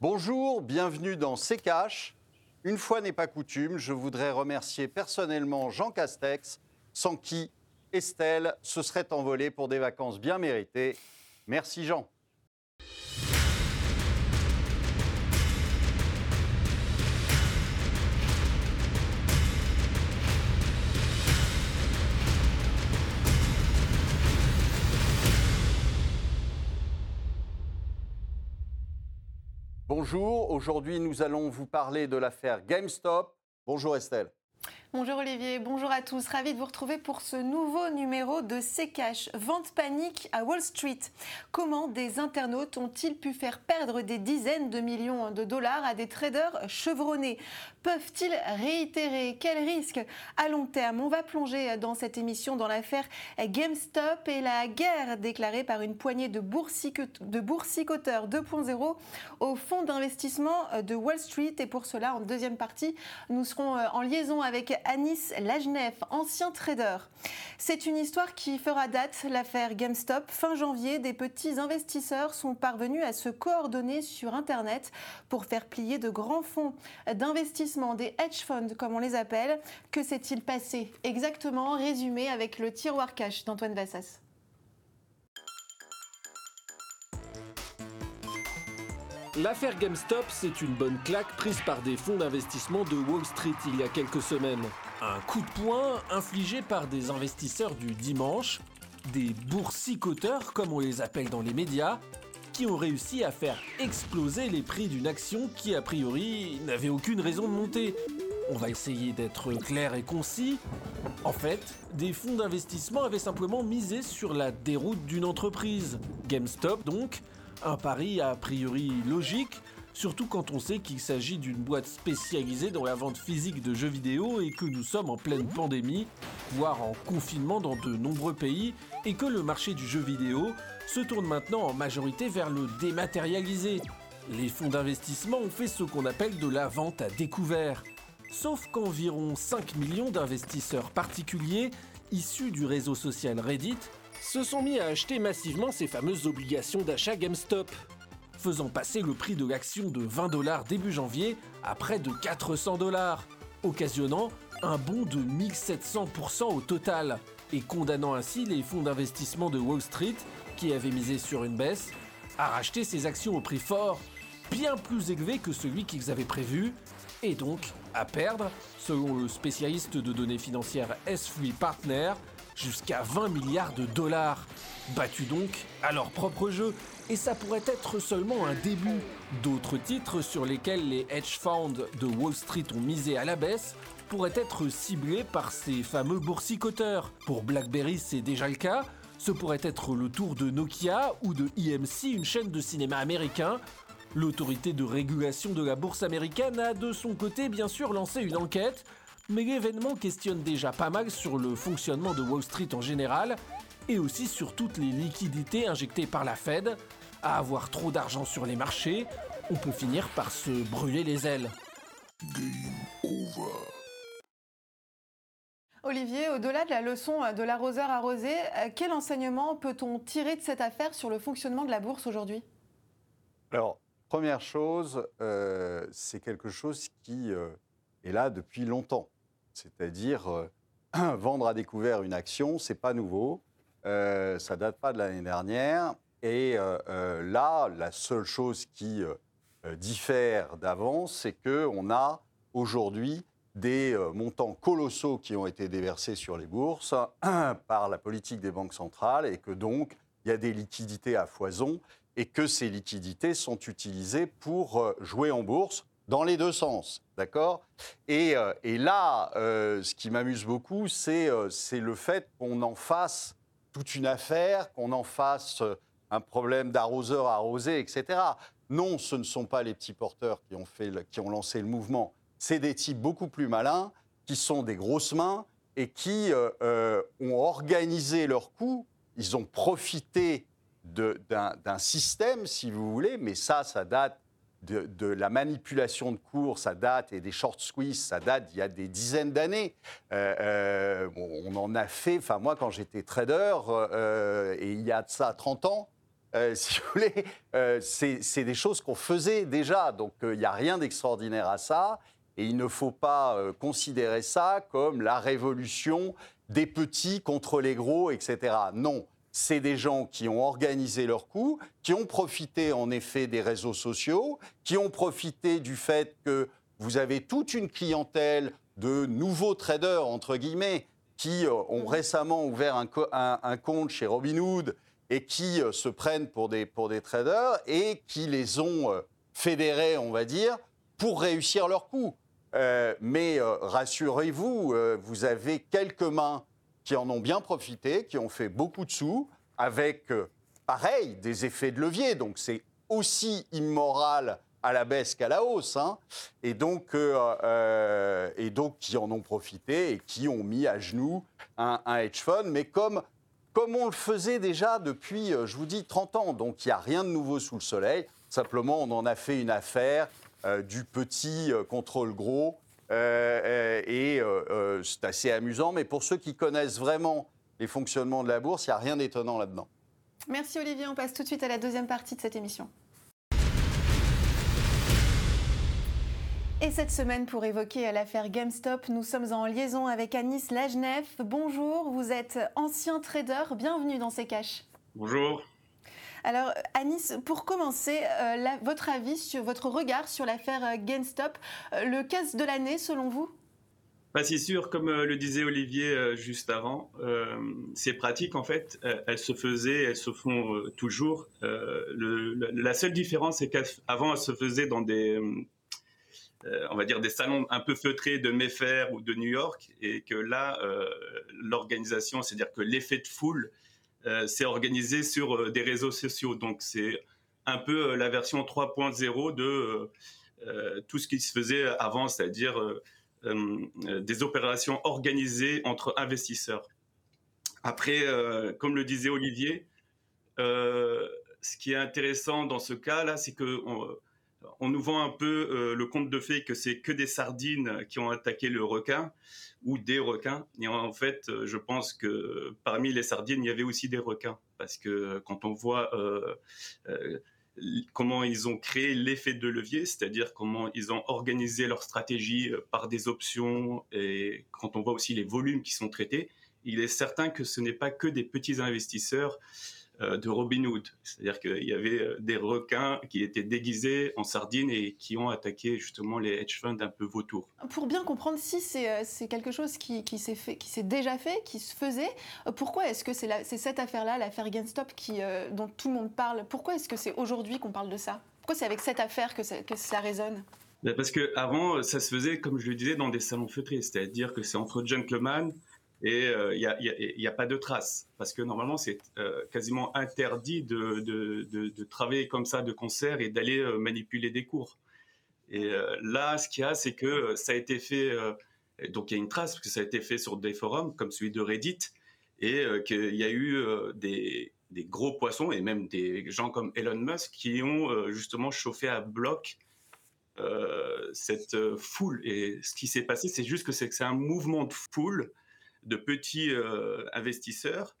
Bonjour, bienvenue dans C'est Cash. Une fois n'est pas coutume, je voudrais remercier personnellement Jean Castex, sans qui Estelle se serait envolée pour des vacances bien méritées. Merci Jean. Bonjour, aujourd'hui nous allons vous parler de l'affaire GameStop. Bonjour Estelle. Bonjour Olivier, bonjour à tous. Ravi de vous retrouver pour ce nouveau numéro de C'est Cash. Vente panique à Wall Street. Comment des internautes ont-ils pu faire perdre des dizaines de millions de dollars à des traders chevronnés? Peuvent-ils réitérer? Quel risque à long terme? On va plonger dans cette émission dans l'affaire GameStop et la guerre déclarée par une poignée de, boursicoteurs 2.0 au fonds d'investissement de Wall Street. Et pour cela, en deuxième partie, nous serons en liaison avec Anis Lajnef, ancien trader. C'est une histoire qui fera date, l'affaire GameStop. Fin janvier, des petits investisseurs sont parvenus à se coordonner sur Internet pour faire plier de grands fonds d'investissement, des hedge funds comme on les appelle. Que s'est-il passé exactement? Résumé avec le tiroir cash d'Antoine Vassas. L'affaire GameStop, c'est une bonne claque prise par des fonds d'investissement de Wall Street il y a quelques semaines. Un coup de poing infligé par des investisseurs du dimanche, des boursicoteurs comme on les appelle dans les médias, qui ont réussi à faire exploser les prix d'une action qui a priori n'avait aucune raison de monter. On va essayer d'être clair et concis. En fait, des fonds d'investissement avaient simplement misé sur la déroute d'une entreprise. GameStop donc, un pari a priori logique, surtout quand on sait qu'il s'agit d'une boîte spécialisée dans la vente physique de jeux vidéo et que nous sommes en pleine pandémie, voire en confinement dans de nombreux pays, et que le marché du jeu vidéo se tourne maintenant en majorité vers le dématérialisé. Les fonds d'investissement ont fait ce qu'on appelle de la vente à découvert. Sauf qu'environ 5 millions d'investisseurs particuliers, issus du réseau social Reddit, se sont mis à acheter massivement ces fameuses obligations d'achat GameStop, faisant passer le prix de l'action de 20 dollars début janvier à près de 400 dollars, occasionnant un bond de 1700% au total, et condamnant ainsi les fonds d'investissement de Wall Street, qui avaient misé sur une baisse, à racheter ces actions au prix fort, bien plus élevé que celui qu'ils avaient prévu, et donc à perdre, selon le spécialiste de données financières S3 Partner, jusqu'à 20 milliards de dollars. Battus donc à leur propre jeu. Et ça pourrait être seulement un début. D'autres titres sur lesquels les hedge funds de Wall Street ont misé à la baisse pourraient être ciblés par ces fameux boursicoteurs. Pour BlackBerry, c'est déjà le cas. Ce pourrait être le tour de Nokia ou de EMC, une chaîne de cinéma américain. L'autorité de régulation de la bourse américaine a de son côté bien sûr lancé une enquête mais l'événement questionne déjà pas mal sur le fonctionnement de Wall Street en général et aussi sur toutes les liquidités injectées par la Fed. À avoir trop d'argent sur les marchés, on peut finir par se brûler les ailes. Olivier, au-delà de la leçon de l'arroseur arrosé, euh, quel enseignement peut-on tirer de cette affaire sur le fonctionnement de la bourse aujourd'hui? Alors, première chose, euh, c'est quelque chose qui euh, est là depuis longtemps. C'est-à-dire, euh, vendre à découvert une action, c'est pas nouveau. Euh, ça date pas de l'année dernière. Et euh, là, la seule chose qui diffère d'avant, c'est qu'on a aujourd'hui des montants colossaux qui ont été déversés sur les bourses par la politique des banques centrales et que donc il y a des liquidités à foison et que ces liquidités sont utilisées pour jouer en bourse dans les deux sens, d'accord? Et, euh, et, là, euh, ce qui m'amuse beaucoup, c'est euh, le fait qu'on en fasse toute une affaire, qu'on en fasse un problème d'arroseur arrosé, etc. Non, ce ne sont pas les petits porteurs qui ont, fait qui ont lancé le mouvement. C'est des types beaucoup plus malins, qui sont des grosses mains et qui ont organisé leur coup. Ils ont profité d'un système, si vous voulez, mais ça, ça date de, la manipulation de cours, ça date, et des short squeeze, ça date il y a des dizaines d'années. Euh, euh, on en a fait, enfin moi quand j'étais trader, euh, et il y a de ça 30 ans, si vous voulez, c'est des choses qu'on faisait déjà. Donc il n'y a rien d'extraordinaire à ça. Et il ne faut pas considérer ça comme la révolution des petits contre les gros, etc. Non, c'est des gens qui ont organisé leur coup, qui ont profité en effet des réseaux sociaux, qui ont profité du fait que vous avez toute une clientèle de nouveaux traders, entre guillemets, qui euh, ont récemment ouvert un, compte chez Robinhood et qui euh, se prennent pour des, pour des traders et qui les ont euh, fédérés, on va dire, pour réussir leur coup. Mais rassurez-vous, vous avez quelques mains qui en ont bien profité, qui ont fait beaucoup de sous, avec, euh, pareil, des effets de levier. Donc c'est aussi immoral à la baisse qu'à la hausse. Hein. Et, donc, euh, euh, qui en ont profité et qui ont mis à genoux un, hedge fund. Mais comme, comme on le faisait déjà depuis, je vous dis, 30 ans. Donc, il n'y a rien de nouveau sous le soleil. Simplement, on en a fait une affaire du petit contre le gros. Euh, euh, et euh, c'est assez amusant. Mais pour ceux qui connaissent vraiment les fonctionnements de la bourse, il n'y a rien d'étonnant là-dedans. Merci Olivier. On passe tout de suite à la deuxième partie de cette émission. Et cette semaine, pour évoquer l'affaire GameStop, nous sommes en liaison avec Anis Lajnef. Bonjour, vous êtes ancien trader. Bienvenue dans ces caches. Bonjour. Alors, Anis, pour commencer, euh, votre avis, sur, votre regard sur l'affaire euh, GameStop, euh, le casse de l'année selon vous? Bah, si sûr, comme le disait Olivier juste avant, ces pratiques, en fait, elles se faisaient, elles se font toujours. la seule différence, c'est qu'avant, elles se faisaient dans des, on va dire, des salons un peu feutrés de Mayfair ou de New York, et que là, l'organisation, c'est-à-dire que l'effet de foule c'est organisé sur euh, des réseaux sociaux. Donc c'est un peu euh, la version 3.0 de tout ce qui se faisait avant, c'est-à-dire des opérations organisées entre investisseurs. Après, comme le disait Olivier, ce qui est intéressant dans ce cas-là, c'est que nous vend un peu le conte de fait que c'est que des sardines qui ont attaqué le requin ou des requins. Et en fait, euh, je pense que parmi les sardines, il y avait aussi des requins. Parce que quand on voit euh, euh, comment ils ont créé l'effet de levier, c'est-à-dire comment ils ont organisé leur stratégie par des options, et quand on voit aussi les volumes qui sont traités, il est certain que ce n'est pas que des petits investisseurs euh, de Robin Hood. C'est-à-dire qu'il y avait euh, des requins qui étaient déguisés en sardines et qui ont attaqué justement les hedge funds un peu vautours. Pour bien comprendre si c'est euh, quelque chose qui, qui s'est déjà fait, qui se faisait, pourquoi est-ce que c'est cette affaire-là, l'affaire GameStop, qui, dont tout le monde parle? Pourquoi est-ce que c'est aujourd'hui qu'on parle de ça? Pourquoi c'est avec cette affaire que ça, que ça résonne? Ben, Parce qu'avant, ça se faisait, comme je le disais, dans des salons feutrés. C'est-à-dire que c'est entre gentlemen et il euh, n'y a, pas de traces parce que normalement c'est euh, quasiment interdit de, travailler comme ça de concert et d'aller euh, manipuler des cours. Et là, ce qu'il y a, c'est que ça a été fait, donc il y a une trace parce que ça a été fait sur des forums comme celui de Reddit et qu'il y a eu des, des, gros poissons et même des gens comme Elon Musk qui ont justement chauffé à bloc cette foule. Et ce qui s'est passé, c'est juste que c'est un mouvement de foule de petits euh, investisseurs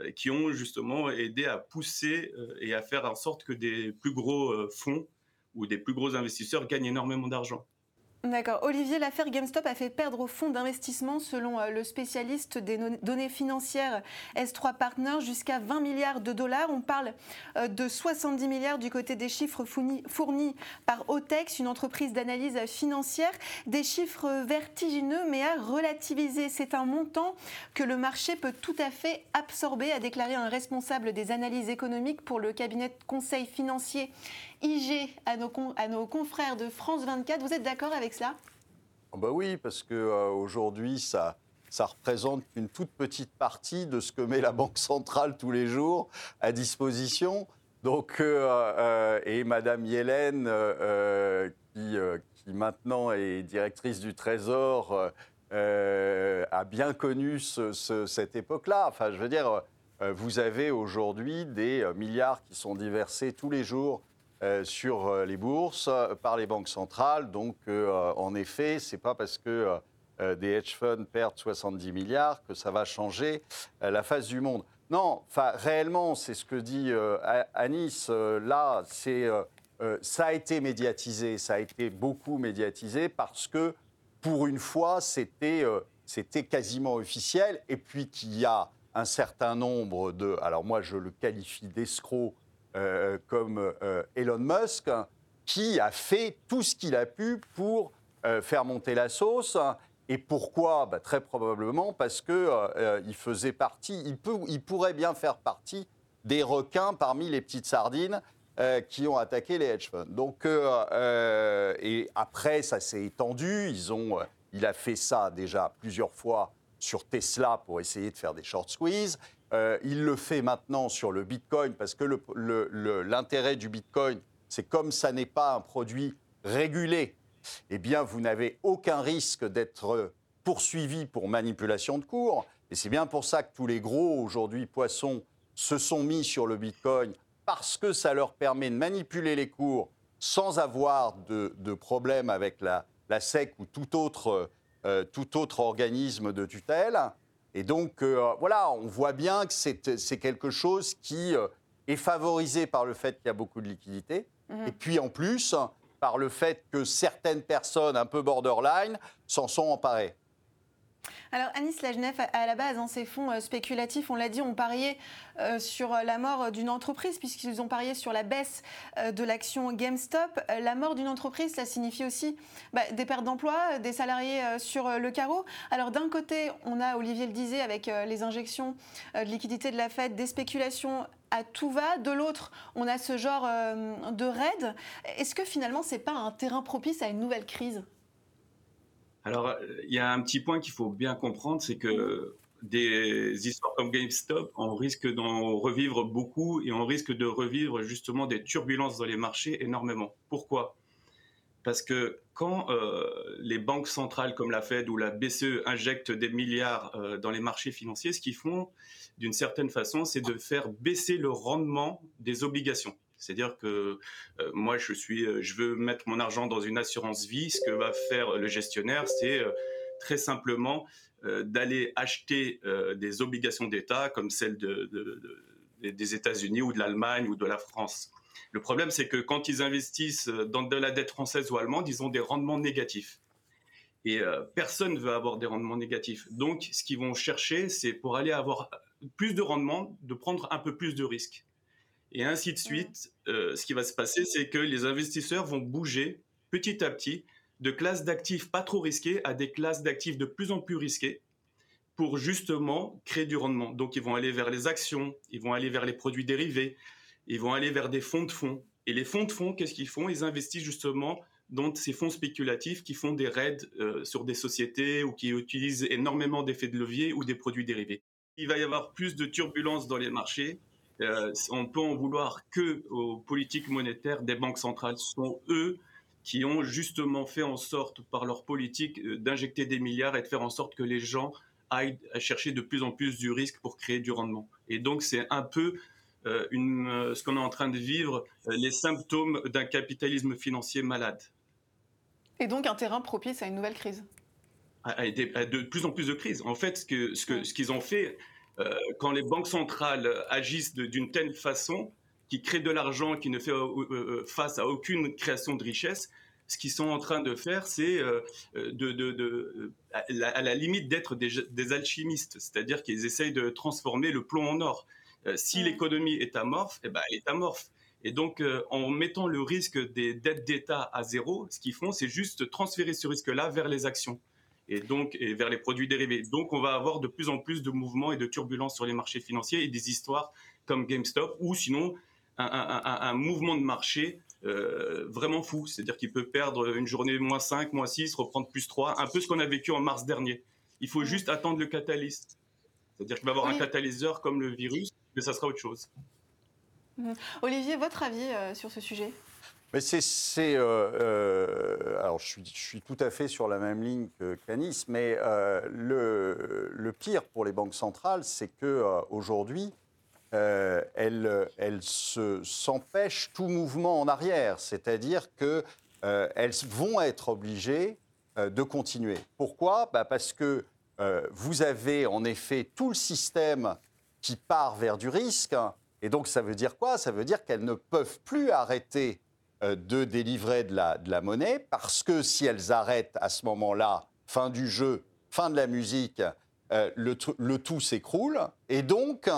euh, qui ont justement aidé à pousser euh, et à faire en sorte que des plus gros fonds ou des plus gros investisseurs gagnent énormément d'argent. D'accord. Olivier, l'affaire GameStop a fait perdre au fonds d'investissement, selon euh, le spécialiste des données financières S3 Partners, jusqu'à 20 milliards de dollars. On parle euh, de 70 milliards du côté des chiffres fournis par OTEX, une entreprise d'analyse financière. Des chiffres vertigineux, mais à relativiser. C'est un montant que le marché peut tout à fait absorber, a déclaré un responsable des analyses économiques pour le cabinet de conseil financier IG à nos, confrères de France 24. Vous êtes d'accord avec cela? Oh bah Oui, parce qu'aujourd'hui, euh, ça, ça représente une toute petite partie de ce que met la Banque centrale tous les jours à disposition. Donc, euh, euh, et Madame Yellen, qui, qui, maintenant est directrice du Trésor, a bien connu cette époque-là. Enfin, je veux dire, vous avez aujourd'hui des milliards qui sont diversés tous les jours euh, sur euh, les bourses euh, par les banques centrales. Donc, en effet, ce n'est pas parce que des hedge funds perdent 70 milliards que ça va changer la face du monde. Non, réellement, c'est ce que dit Anis. Là, c'est ça a été médiatisé, ça a été beaucoup médiatisé parce que pour une fois, c'était c'était quasiment officiel. Et puis qu'il y a un certain nombre de, alors moi je le qualifie d'escroc comme Elon Musk, qui a fait tout ce qu'il a pu pour faire monter la sauce et pourquoi? Bah, Très probablement parce euh, euh, faisait partie, il, il pourrait bien faire partie des requins parmi les petites sardines euh, qui ont attaqué les hedge funds. Donc, et après, ça s'est étendu. Ils ont, il a fait ça déjà plusieurs fois sur Tesla pour essayer de faire des short squeeze. Il le fait maintenant sur le Bitcoin parce que l'intérêt du Bitcoin, c'est comme ça n'est pas un produit régulé eh bien, vous n'avez aucun risque d'être poursuivi pour manipulation de cours. Et c'est bien pour ça que tous les gros, aujourd'hui, poissons, se sont mis sur le Bitcoin, parce que ça leur permet de manipuler les cours sans avoir de, de problème avec la, SEC ou tout autre, euh, tout autre organisme de tutelle. Et donc, euh, voilà, on voit bien que c'est quelque chose qui euh, est favorisé par le fait qu'il y a beaucoup de liquidités. Mmh. Et puis, en plus, par le fait que certaines personnes un peu borderline s'en sont emparées. Alors Anis Lagenef, à la base, dans ces fonds euh, spéculatifs, on l'a dit, on pariait euh, sur la mort d'une entreprise puisqu'ils ont parié sur la baisse euh, de l'action GameStop. La mort d'une entreprise, ça signifie aussi bah, des pertes d'emplois, des salariés sur le carreau. Alors d'un côté, on a, Olivier le disait, avec les injections de liquidités de la Fed, des spéculations à tout va. De l'autre, on a ce genre de raid. Est-ce que finalement, c'est pas un terrain propice à une nouvelle crise? Alors, il y a un petit point qu'il faut bien comprendre, c'est que des histoires comme GameStop, on risque d'en revivre beaucoup et on risque de revivre justement des turbulences dans les marchés énormément. Pourquoi? Parce que quand euh, les banques centrales comme la Fed ou la BCE injectent des milliards euh, dans les marchés financiers, ce qu'ils font d'une certaine façon, c'est de faire baisser le rendement des obligations. C'est-à-dire que euh, moi, je suis, euh, je veux mettre mon argent dans une assurance vie. Ce que va faire le gestionnaire, c'est euh, très simplement d'aller acheter des obligations d'État comme celles des États-Unis ou de l'Allemagne ou de la France. Le problème, c'est que quand ils investissent dans de la dette française ou allemande, ils ont des rendements négatifs. Et personne ne veut avoir des rendements négatifs. Donc, ce qu'ils vont chercher, c'est pour aller avoir plus de rendement, de prendre un peu plus de risques. Et ainsi de suite, euh, ce qui va se passer, c'est que les investisseurs vont bouger petit à petit de classes d'actifs pas trop risquées à des classes d'actifs de plus en plus risquées pour justement créer du rendement. Donc ils vont aller vers les actions, ils vont aller vers les produits dérivés, ils vont aller vers des fonds de fonds. Et les fonds de fonds, qu'est-ce qu'ils font? Ils investissent justement dans ces fonds spéculatifs qui font des raids euh, sur des sociétés ou qui utilisent énormément d'effets de levier ou des produits dérivés. Il va y avoir plus de turbulences dans les marchés euh, on peut en vouloir que aux politiques monétaires des banques centrales. Ce sont eux qui ont justement fait en sorte, par leur politique, euh, d'injecter des milliards et de faire en sorte que les gens aillent chercher de plus en plus du risque pour créer du rendement. Et donc, c'est un peu euh, une, ce qu'on est en train de vivre, les symptômes d'un capitalisme financier malade. Et donc un terrain propice à une nouvelle crise? À, de plus en plus de crises. En fait, ce qu'ils ce ce qu'ils ont fait, euh, quand les banques centrales agissent d'une telle façon, qui créent de l'argent, qui ne fait euh, euh, face à aucune création de richesse, ce qu'ils sont en train de faire, c'est de, à la limite d'être des, alchimistes, c'est-à-dire qu'ils essayent de transformer le plomb en or. si l'économie est amorphe, eh ben, elle est amorphe. Et donc, en mettant le risque des dettes d'État à zéro, ce qu'ils font, c'est juste transférer ce risque-là vers les actions et donc et vers les produits dérivés. Donc on va avoir de plus en plus de mouvements et de turbulences sur les marchés financiers et des histoires comme GameStop ou sinon un, mouvement de marché euh, vraiment fou, c'est-à-dire qu'il peut perdre une journée moins 5, moins 6, reprendre plus 3, un peu ce qu'on a vécu en mars dernier. Il faut juste attendre le catalyste. C'est-à-dire qu'il va y avoir un catalyseur comme le virus, mais ça sera autre chose. Olivier, votre avis euh, sur ce sujet? Mais c'est, euh, euh, alors je suis, tout à fait sur la même ligne que Canis, mais euh, le, pire pour les banques centrales, c'est que aujourd'hui, elles, elles se, s'empêchent tout mouvement en arrière, c'est-à-dire que elles vont être obligées de continuer. Pourquoi? Bah Parce que vous avez en effet tout le système qui part vers du risque. Et donc, ça veut dire quoi? Ça veut dire qu'elles ne peuvent plus arrêter euh, de délivrer de la, monnaie parce que si elles arrêtent à ce moment-là, fin du jeu, fin de la musique, euh, le, tout s'écroule. Et donc,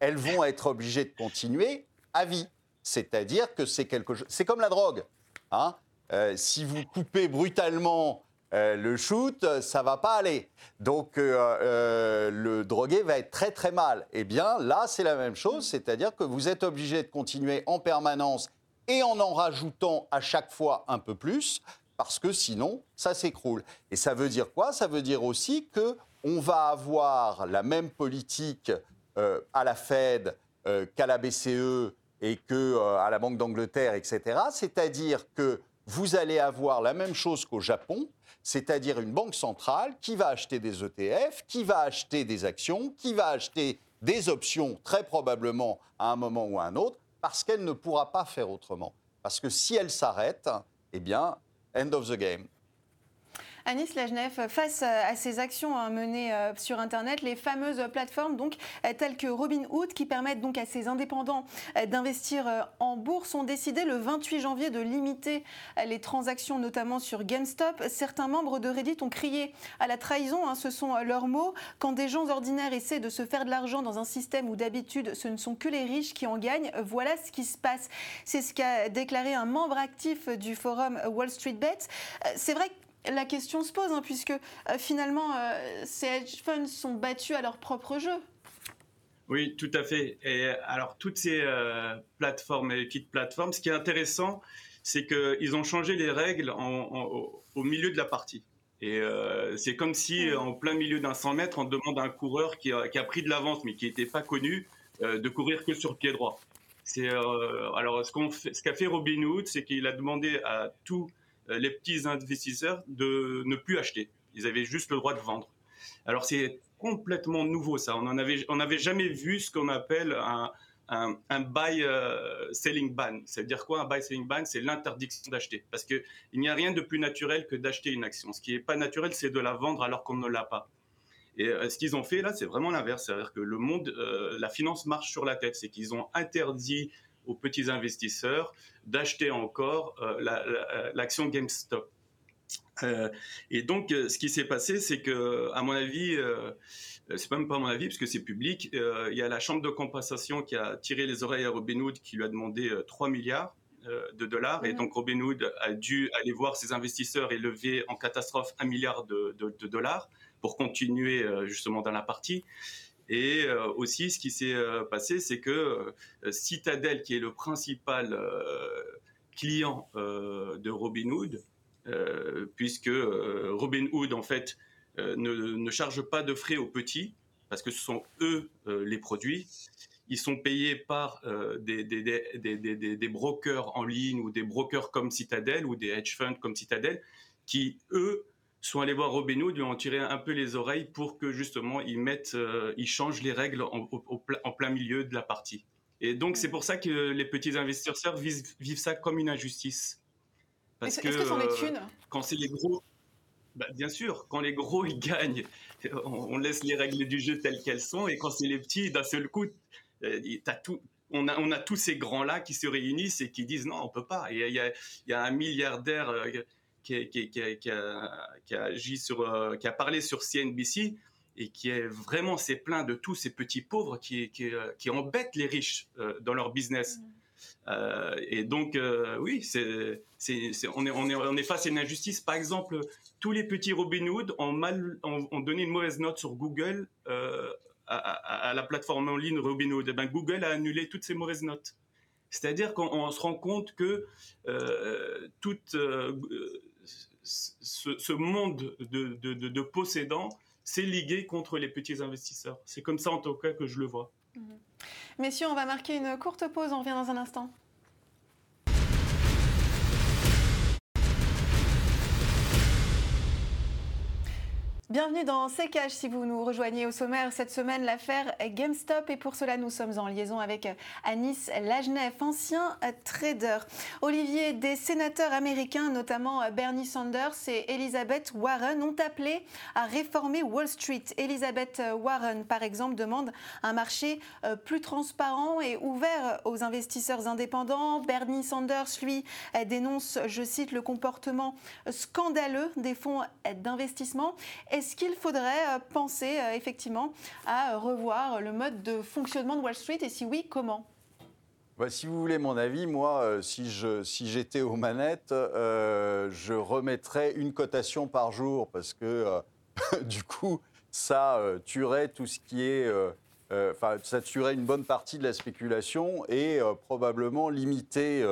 elles vont être obligées de continuer à vie. C'est-à-dire que c'est quelque chose. C'est comme la drogue. Hein euh, si vous coupez brutalement euh, le shoot, ça va pas aller. Donc euh, le drogué va être très très mal. Eh bien là, c'est la même chose, c'est-à-dire que vous êtes obligé de continuer en permanence et en en rajoutant à chaque fois un peu plus, parce que sinon, ça s'écroule. Et ça veut dire quoi? Ça veut dire aussi que on va avoir la même politique à la Fed qu'à la BCE et qu'à la Banque d'Angleterre, etc. C'est-à-dire que vous allez avoir la même chose qu'au Japon, c'est-à-dire une banque centrale qui va acheter des ETF, qui va acheter des actions, qui va acheter des options, très probablement à un moment ou à un autre, parce qu'elle ne pourra pas faire autrement. Parce que si elle s'arrête, eh bien, end of the game. Anis Lagenef, face à ces actions hein, menées euh, sur Internet, les fameuses plateformes donc, euh, telles que Robinhood, qui permettent donc à ces indépendants euh, d'investir en bourse, ont décidé le 28 janvier de limiter les transactions, notamment sur GameStop. Certains membres de Reddit ont crié à la trahison, hein, ce sont leurs mots. Quand des gens ordinaires essaient de se faire de l'argent dans un système où d'habitude ce ne sont que les riches qui en gagnent, voilà ce qui se passe. C'est ce qu'a déclaré un membre actif du forum Wall Street Bets. C'est vrai que la question se pose, hein, puisque euh, finalement, euh, ces hedge funds sont battus à leur propre jeu. Oui, tout à fait. Et alors, toutes ces euh, plateformes et petites plateformes, ce qui est intéressant, c'est qu'ils ont changé les règles au milieu de la partie. Et c'est comme si, en plein milieu d'un 100 mètres, on demande à un coureur qui a, pris de l'avance, mais qui n'était pas connu, de courir que sur pied droit. C'est alors ce qu'a fait, fait Robinhood, c'est qu'il a demandé à tous les petits investisseurs de ne plus acheter. Ils avaient juste le droit de vendre. Alors c'est complètement nouveau ça. On n'avait on jamais vu ce qu'on appelle un, un, buy euh, selling ban. C'est-à-dire quoi un buy selling ban? C'est l'interdiction d'acheter. Parce qu'il n'y a rien de plus naturel que d'acheter une action. Ce qui n'est pas naturel, c'est de la vendre alors qu'on ne l'a pas. Et euh, ce qu'ils ont fait là, c'est vraiment l'inverse. C'est-à-dire que le monde, la finance marche sur la tête. C'est qu'ils ont interdit aux petits investisseurs d'acheter encore euh, l'action GameStop. Euh, et donc, euh, ce qui s'est passé, c'est que, à mon avis, c'est même pas à mon avis, parce que c'est public, il y a la Chambre de compensation qui a tiré les oreilles à Robinhood, qui lui a demandé 3 milliards de dollars. Et donc, Robinhood a dû aller voir ses investisseurs et lever en catastrophe 1 milliard de, de dollars pour continuer justement dans la partie. Et euh, aussi, ce qui s'est euh, passé, c'est que euh, Citadel, qui est le principal client de Robinhood, puisque Robinhood, en fait, ne, charge pas de frais aux petits, parce que ce sont eux les produits. Ils sont payés par des, des, brokers en ligne ou des brokers comme Citadel ou des hedge funds comme Citadel, qui, eux, sont allés voir Robinhood, lui ont tiré un peu les oreilles pour que justement ils mettent, euh, ils changent les règles en, en, plein milieu de la partie. Et donc c'est pour ça que les petits investisseurs vivent, vivent ça comme une injustice. Parce que, que des thunes quand c'est les gros, bah, bien sûr, quand les gros ils gagnent, on, laisse les règles du jeu telles qu'elles sont, et quand c'est les petits, d'un seul coup, euh, tout, on a, on a, tous ces grands-là qui se réunissent et qui disent non, on peut pas. Il y a, il y a un milliardaire euh, qui, a, agi sur, euh, qui a parlé sur CNBC et qui est vraiment s'est plaint de tous ces petits pauvres qui, qui, euh, embêtent les riches euh, dans leur business. Mm. et donc, oui, c'est, on, est, on, est, on est face à une injustice. Par exemple, tous les petits Robinhood ont, mal, ont, donné une mauvaise note sur Google à, la plateforme en ligne Robinhood. Et eh ben, Google a annulé toutes ces mauvaises notes. C'est-à-dire qu'on se rend compte que euh, ce, monde de, possédants s'est ligué contre les petits investisseurs. C'est comme ça en tout cas que je le vois. Mhm. Messieurs, on va marquer une courte pause, on revient dans un instant. Bienvenue dans C'est Cash si vous nous rejoignez au sommaire cette semaine l'affaire GameStop et pour cela nous sommes en liaison avec Anis Lajnef, ancien trader. Olivier, des sénateurs américains, notamment Bernie Sanders et Elizabeth Warren, ont appelé à réformer Wall Street. Elizabeth Warren, par exemple, demande un marché euh, plus transparent et ouvert aux investisseurs indépendants. Bernie Sanders, lui, dénonce, je cite, le comportement scandaleux des fonds d'investissement. Est-ce qu'il faudrait euh, penser euh, effectivement à euh, revoir le mode de fonctionnement de Wall Street et si oui, comment? Bah, si vous voulez mon avis, moi, si j'étais si aux manettes, je remettrais une cotation par jour parce que du coup, ça tuerait tout ce qui est. Enfin, ça tuerait une bonne partie de la spéculation et probablement limiter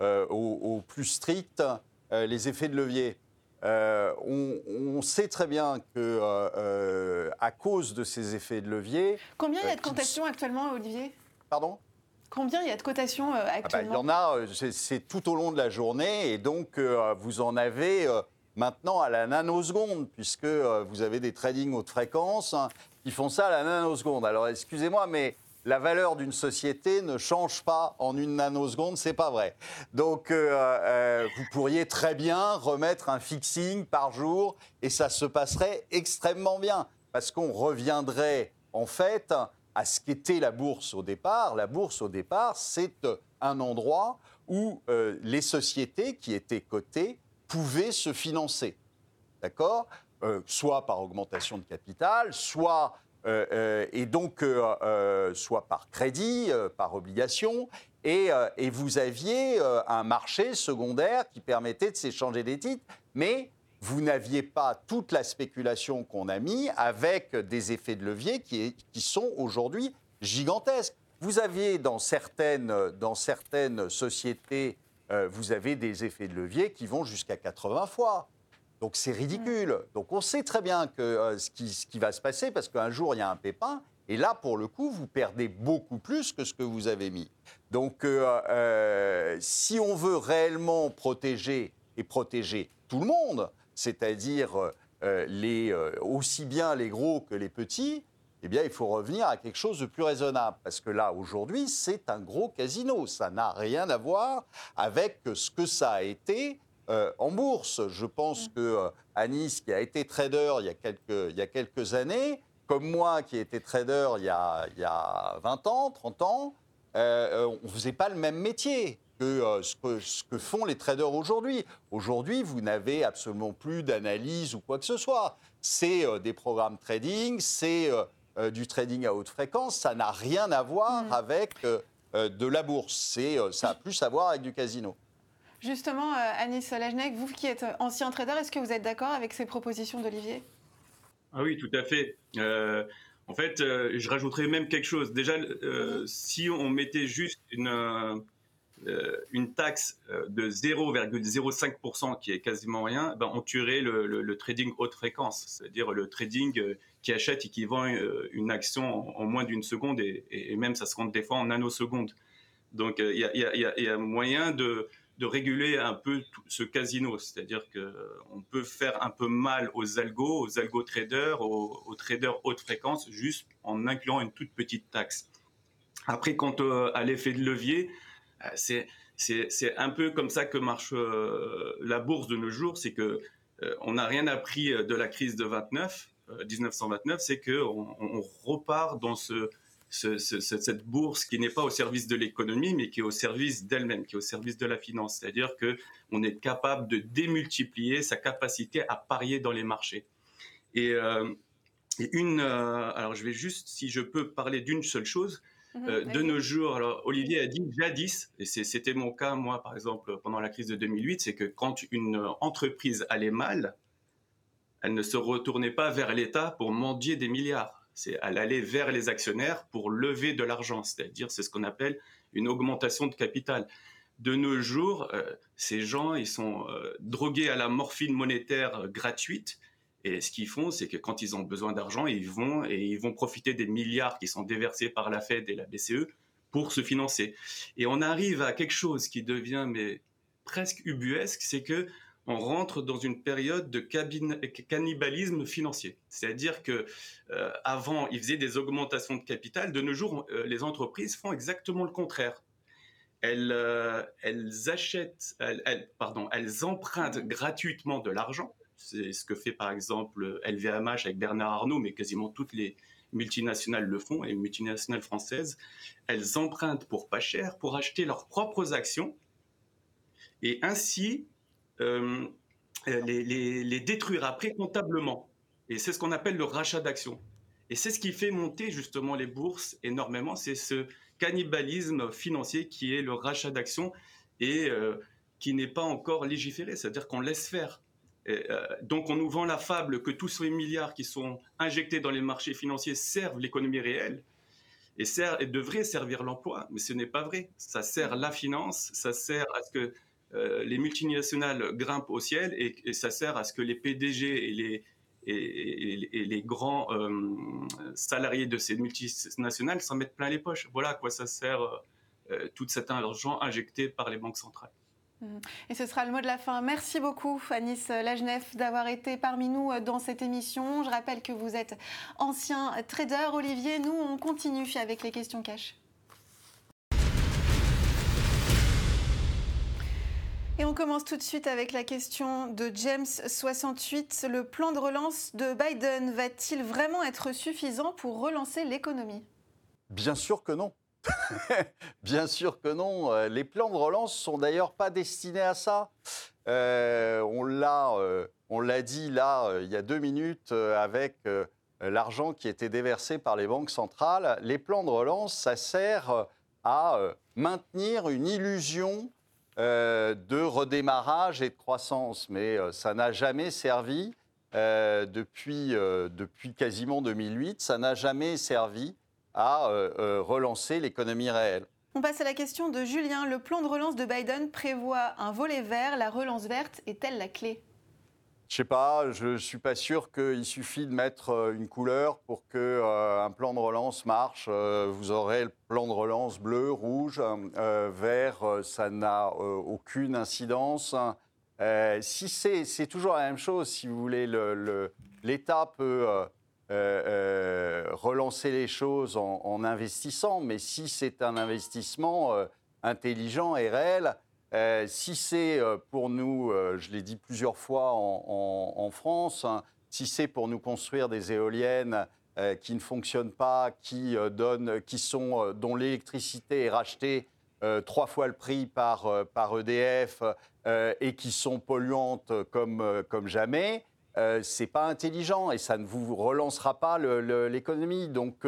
au, plus strict les effets de levier. Euh, on, sait très bien que, euh, euh, à cause de ces effets de levier. Combien il y a de cotations actuellement, Olivier? Pardon? Combien il y a de cotations actuellement ah bah, Il y en a, c'est tout au long de la journée, et donc vous en avez maintenant à la nanoseconde, puisque vous avez des trading haute fréquence hein, qui font ça à la nanoseconde. Alors excusez-moi, mais la valeur d'une société ne change pas en une nanoseconde, c'est pas vrai. Donc, euh, euh, vous pourriez très bien remettre un fixing par jour et ça se passerait extrêmement bien parce qu'on reviendrait en fait à ce qu'était la bourse au départ. La bourse au départ, c'est un endroit où euh, les sociétés qui étaient cotées pouvaient se financer. D'accord? Soit par augmentation de capital, soit euh, euh, et donc euh, soit par crédit, par obligation, et, vous aviez un marché secondaire qui permettait de s'échanger des titres, mais vous n'aviez pas toute la spéculation qu'on a mis avec des effets de levier qui, qui sont aujourd'hui gigantesques. Vous aviez dans certaines, dans certaines sociétés, vous avez des effets de levier qui vont jusqu'à 80 fois. Donc c'est ridicule. Donc on sait très bien que, euh, ce, qui, va se passer parce qu'un jour il y a un pépin et là pour le coup vous perdez beaucoup plus que ce que vous avez mis. Donc euh, euh, si on veut réellement protéger et protéger tout le monde, c'est-à-dire les, aussi bien les gros que les petits, eh bien, il faut revenir à quelque chose de plus raisonnable. Parce que là, aujourd'hui, c'est un gros casino. Ça n'a rien à voir avec ce que ça a été euh, en bourse. Je pense mm. que euh, Anis, qui a été trader il y a quelques, il y a quelques années, comme moi qui ai été trader il y a, il y a 20 ans, 30 ans, euh, on ne faisait pas le même métier. Que, ce, que, ce que font les traders aujourd'hui. Aujourd'hui, vous n'avez absolument plus d'analyse ou quoi que ce soit. C'est des programmes trading, c'est du trading à haute fréquence. Ça n'a rien à voir mm. avec de la bourse. ça a plus à voir avec du casino. Justement, euh, Anis Lajnek, vous qui êtes ancien trader, est-ce que vous êtes d'accord avec ces propositions d'Olivier? Ah oui, tout à fait. Euh, en fait, euh, je rajouterais même quelque chose. Déjà, si on mettait juste une, une taxe de 0,05%, qui est quasiment rien, ben, on tuerait le, trading haute fréquence, c'est-à-dire le trading qui achète et qui vend une action en, moins d'une seconde, et, même ça se compte des fois en nanosecondes. Donc, il y, a moyen de de réguler un peu ce casino, c'est-à-dire qu'on peut faire un peu mal aux algos, aux algo traders, aux, traders haute fréquence, juste en incluant une toute petite taxe. Après, quant à l'effet de levier, euh, c'est c'est un peu comme ça que marche euh, la bourse de nos jours, c'est que euh, on n'a rien appris de la crise de 29, 1929, c'est que on repart dans ce cette bourse qui n'est pas au service de l'économie, mais qui est au service d'elle-même, qui est au service de la finance. C'est-à-dire qu'on est capable de démultiplier sa capacité à parier dans les marchés. Et, euh, une, euh, alors je vais juste, si je peux parler d'une seule chose, mhm, euh, de nos jours, alors Olivier a dit jadis, et c'était mon cas moi par exemple pendant la crise de 2008, c'est que quand une entreprise allait mal, elle ne se retournait pas vers l'État pour mendier des milliards c'est à aller vers les actionnaires pour lever de l'argent, c'est-à-dire c'est ce qu'on appelle une augmentation de capital. De nos jours, euh, ces gens, ils sont euh, drogués à la morphine monétaire gratuite. Et ce qu'ils font, c'est que quand ils ont besoin d'argent, ils vont et ils vont profiter des milliards qui sont déversés par la Fed et la BCE pour se financer. Et on arrive à quelque chose qui devient mais presque ubuesque, c'est que on rentre dans une période de cannibalisme financier. C'est-à-dire que euh, avant, ils faisaient des augmentations de capital. De nos jours, euh, les entreprises font exactement le contraire. Elles, euh, achètent, elles, pardon, elles empruntent gratuitement de l'argent. C'est ce que fait par exemple LVMH avec Bernard Arnault, mais quasiment toutes les multinationales le font, et les multinationales françaises. Elles empruntent pour pas cher pour acheter leurs propres actions et ainsi euh, les, détruire après comptablement. Et c'est ce qu'on appelle le rachat d'actions. Et c'est ce qui fait monter justement les bourses énormément, c'est ce cannibalisme financier qui est le rachat d'actions et euh, qui n'est pas encore légiféré, c'est-à-dire qu'on laisse faire. Euh, donc on nous vend la fable que tous ces milliards qui sont injectés dans les marchés financiers servent l'économie réelle et, et devraient servir l'emploi, mais ce n'est pas vrai. Ça sert la finance, ça sert à ce que euh, les multinationales grimpent au ciel et, ça sert à ce que les PDG et les, grands euh, salariés de ces multinationales s'en mettent plein les poches. Voilà à quoi ça sert euh, tout cet argent injecté par les banques centrales. Mmh. Et ce sera le mot de la fin. Merci beaucoup, Anis Lagenef, d'avoir été parmi nous dans cette émission. Je rappelle que vous êtes ancien trader. Olivier, nous, on continue avec les questions cash. Et on commence tout de suite avec la question de James68. Le plan de relance de Biden va-t-il vraiment être suffisant pour relancer l'économie? Bien sûr que non. Bien sûr que non. Euh, les plans de relance sont d'ailleurs pas destinés à ça. Euh, on l'a, euh, on l'a dit là il y a deux minutes avec l'argent qui était déversé par les banques centrales. Les plans de relance, ça sert à maintenir une illusion euh, de redémarrage et de croissance, mais euh, ça n'a jamais servi euh, depuis, depuis quasiment 2008, ça n'a jamais servi à relancer l'économie réelle. On passe à la question de Julien. Le plan de relance de Biden prévoit un volet vert. La relance verte est-elle la clé? Je sais pas, je suis pas sûr qu'il suffit de mettre euh, une couleur pour que euh, un plan de relance marche. Euh, vous aurez le plan de relance bleu, rouge, vert, ça n'a aucune incidence. si c'est toujours la même chose, si vous voulez, l'État peut relancer les choses en, investissant, mais si c'est un investissement intelligent et réel, euh, si c'est euh, pour nous, euh, je l'ai dit plusieurs fois en, France, hein, si c'est pour nous construire des éoliennes qui ne fonctionnent pas, qui donnent, qui sont, dont l'électricité est rachetée trois fois le prix par, EDF et qui sont polluantes comme, comme jamais, c'est pas intelligent et ça ne vous relancera pas l'économie. Donc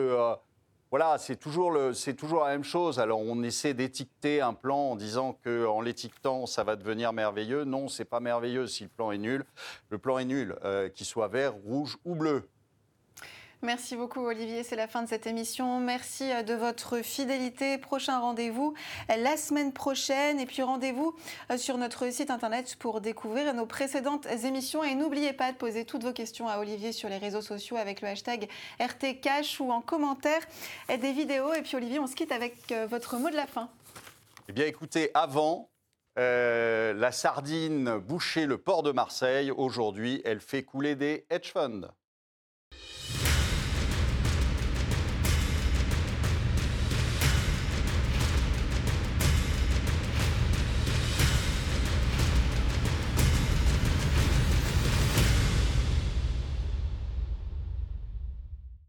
voilà, c'est toujours, toujours la même chose. Alors on essaie d'étiqueter un plan en disant qu'en l'étiquetant, ça va devenir merveilleux. Non, c'est pas merveilleux si le plan est nul. Le plan est nul, euh, qu'il soit vert, rouge ou bleu. Merci beaucoup Olivier, c'est la fin de cette émission. Merci euh, de votre fidélité. Prochain rendez-vous euh, la semaine prochaine et puis rendez-vous euh, sur notre site internet pour découvrir nos précédentes émissions et n'oubliez pas de poser toutes vos questions à Olivier sur les réseaux sociaux avec le hashtag RTCash ou en commentaire des vidéos. Et puis Olivier, on se quitte avec votre mot de la fin. Eh bien écoutez, avant, la sardine bouchait le port de Marseille. Aujourd'hui, elle fait couler des hedge funds.